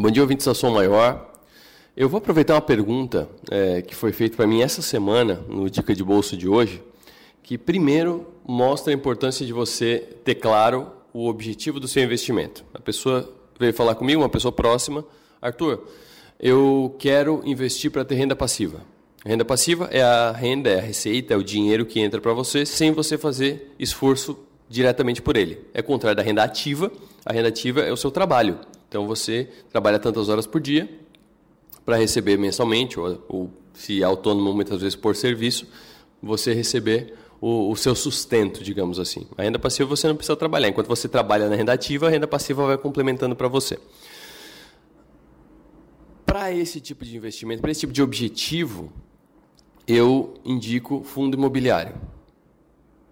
Bom dia, ouvintes da Som Maior. Eu vou aproveitar uma pergunta é, que foi feita para mim essa semana, no Dica de Bolso de hoje, que primeiro mostra a importância de você ter claro o objetivo do seu investimento. A pessoa veio falar comigo, uma pessoa próxima, Arthur, eu quero investir para ter renda passiva. renda passiva é a renda, é a receita, é o dinheiro que entra para você sem você fazer esforço diretamente por ele. É contrário da renda ativa. A renda ativa é o seu trabalho. Então você trabalha tantas horas por dia para receber mensalmente, ou, ou, se é autônomo muitas vezes por serviço, você receber o, o, seu sustento, digamos assim. A renda passiva você não precisa trabalhar. Enquanto você trabalha na renda ativa, a renda passiva vai complementando para você. Para esse tipo de investimento, para esse tipo de objetivo, eu indico fundo imobiliário.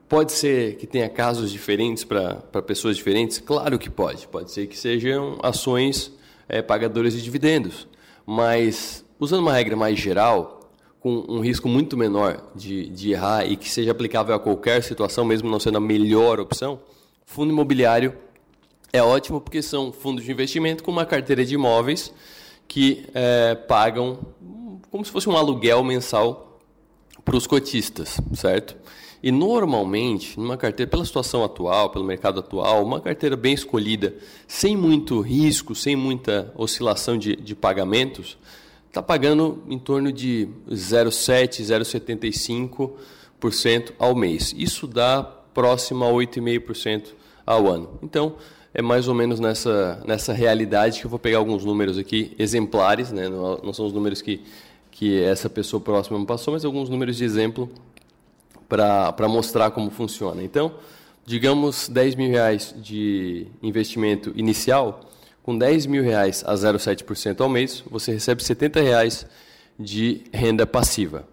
Pode ser que tenha casos diferentes para pessoas diferentes? Claro que pode. Pode ser que sejam ações é, pagadoras de dividendos. Mas, usando uma regra mais geral, com um risco muito menor de, de errar e que seja aplicável a qualquer situação, mesmo não sendo a melhor opção, fundo imobiliário é ótimo porque são fundos de investimento com uma carteira de imóveis que é, pagam como se fosse um aluguel mensal para os cotistas, certo? E normalmente, numa carteira, pela situação atual, pelo mercado atual, uma carteira bem escolhida, sem muito risco, sem muita oscilação de, de pagamentos, está pagando em torno de 0,7%, 0,75% ao mês. Isso dá próximo a 8,5% ao ano. Então, é mais ou menos nessa, nessa realidade que eu vou pegar alguns números aqui, exemplares, né? não, não são os números que, que essa pessoa próxima me passou, mas alguns números de exemplo para mostrar como funciona. Então, digamos 10 mil reais de investimento inicial, com 10 mil reais a 0,7% ao mês, você recebe 70 reais de renda passiva.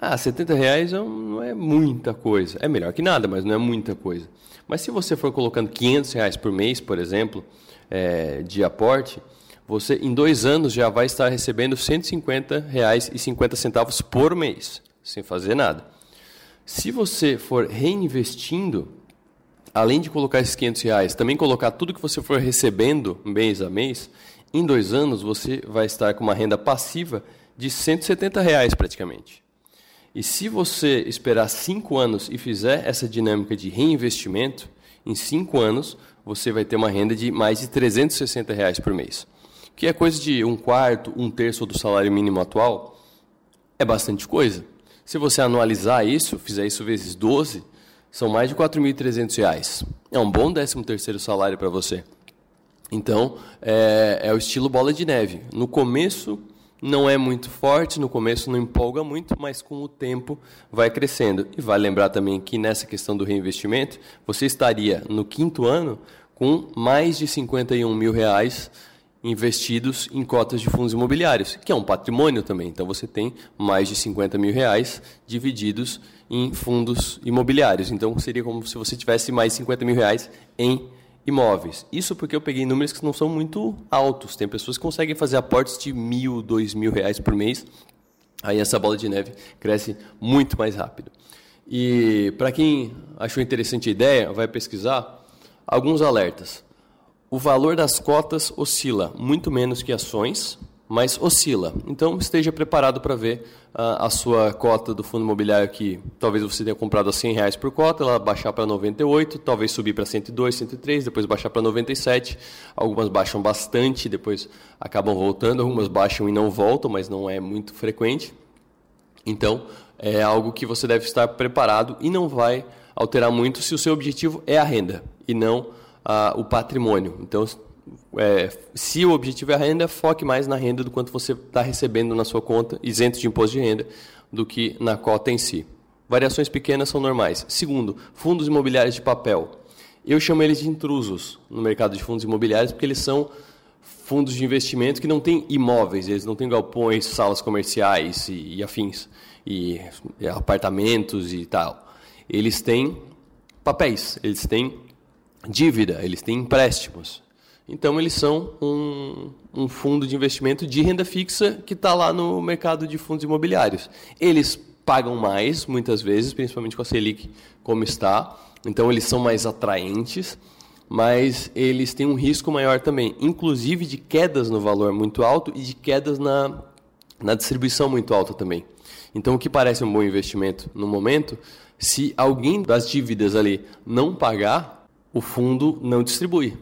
Ah, 70 reais não é muita coisa. É melhor que nada, mas não é muita coisa. Mas se você for colocando 500 reais por mês, por exemplo, é, de aporte, você em dois anos já vai estar recebendo 150 reais e 50 centavos por mês, sem fazer nada. Se você for reinvestindo, além de colocar esses 500 reais, também colocar tudo que você for recebendo mês a mês, em dois anos você vai estar com uma renda passiva de 170 reais praticamente. E se você esperar cinco anos e fizer essa dinâmica de reinvestimento, em cinco anos você vai ter uma renda de mais de 360 reais por mês, que é coisa de um quarto, um terço do salário mínimo atual. É bastante coisa. Se você anualizar isso, fizer isso vezes 12, são mais de R$ 4.300. É um bom 13º salário para você. Então, é, é o estilo bola de neve. No começo não é muito forte, no começo não empolga muito, mas com o tempo vai crescendo. E vale lembrar também que nessa questão do reinvestimento, você estaria no quinto ano com mais de 51 mil reais investidos em cotas de fundos imobiliários, que é um patrimônio também. Então você tem mais de 50 mil reais divididos em fundos imobiliários. Então seria como se você tivesse mais de 50 mil reais em imóveis. Isso porque eu peguei números que não são muito altos. Tem pessoas que conseguem fazer aportes de mil, dois mil reais por mês. Aí essa bola de neve cresce muito mais rápido. E para quem achou interessante a ideia, vai pesquisar alguns alertas. O valor das cotas oscila muito menos que ações, mas oscila. Então esteja preparado para ver uh, a sua cota do fundo imobiliário que talvez você tenha comprado a 100 reais por cota, ela baixar para 98, talvez subir para 102, 103, depois baixar para 97. Algumas baixam bastante, depois acabam voltando, algumas baixam e não voltam, mas não é muito frequente. Então é algo que você deve estar preparado e não vai alterar muito se o seu objetivo é a renda e não o patrimônio. Então, é, se o objetivo é a renda, foque mais na renda do quanto você está recebendo na sua conta, isento de imposto de renda, do que na cota em si. Variações pequenas são normais. Segundo, fundos imobiliários de papel. Eu chamo eles de intrusos no mercado de fundos imobiliários porque eles são fundos de investimento que não têm imóveis, eles não têm galpões, salas comerciais e, e afins, e, e apartamentos e tal. Eles têm papéis, eles têm dívida, eles têm empréstimos. Então, eles são um, um fundo de investimento de renda fixa que está lá no mercado de fundos imobiliários. Eles pagam mais, muitas vezes, principalmente com a Selic como está. Então, eles são mais atraentes. mas eles têm um risco maior também, inclusive de quedas no valor muito alto e de quedas na, na distribuição muito alta também. Então, o que parece um bom investimento no momento, se alguém das dívidas ali não pagar, o fundo não distribui.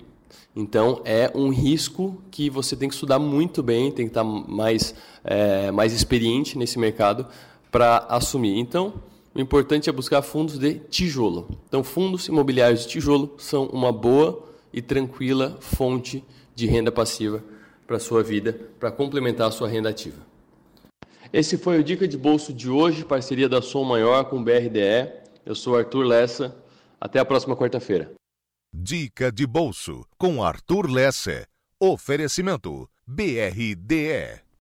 Então, é um risco que você tem que estudar muito bem, tem que estar mais, é, mais experiente nesse mercado para assumir. Então, o importante é buscar fundos de tijolo. Então, fundos imobiliários de tijolo são uma boa e tranquila fonte de renda passiva para a sua vida, para complementar a sua renda ativa. Esse foi o Dica de Bolso de hoje, parceria da Som Maior com o BRDE. Eu sou Arthur Lessa. Até a próxima quarta-feira. Dica de Bolso com Arthur Lessa. Oferecimento BRDE.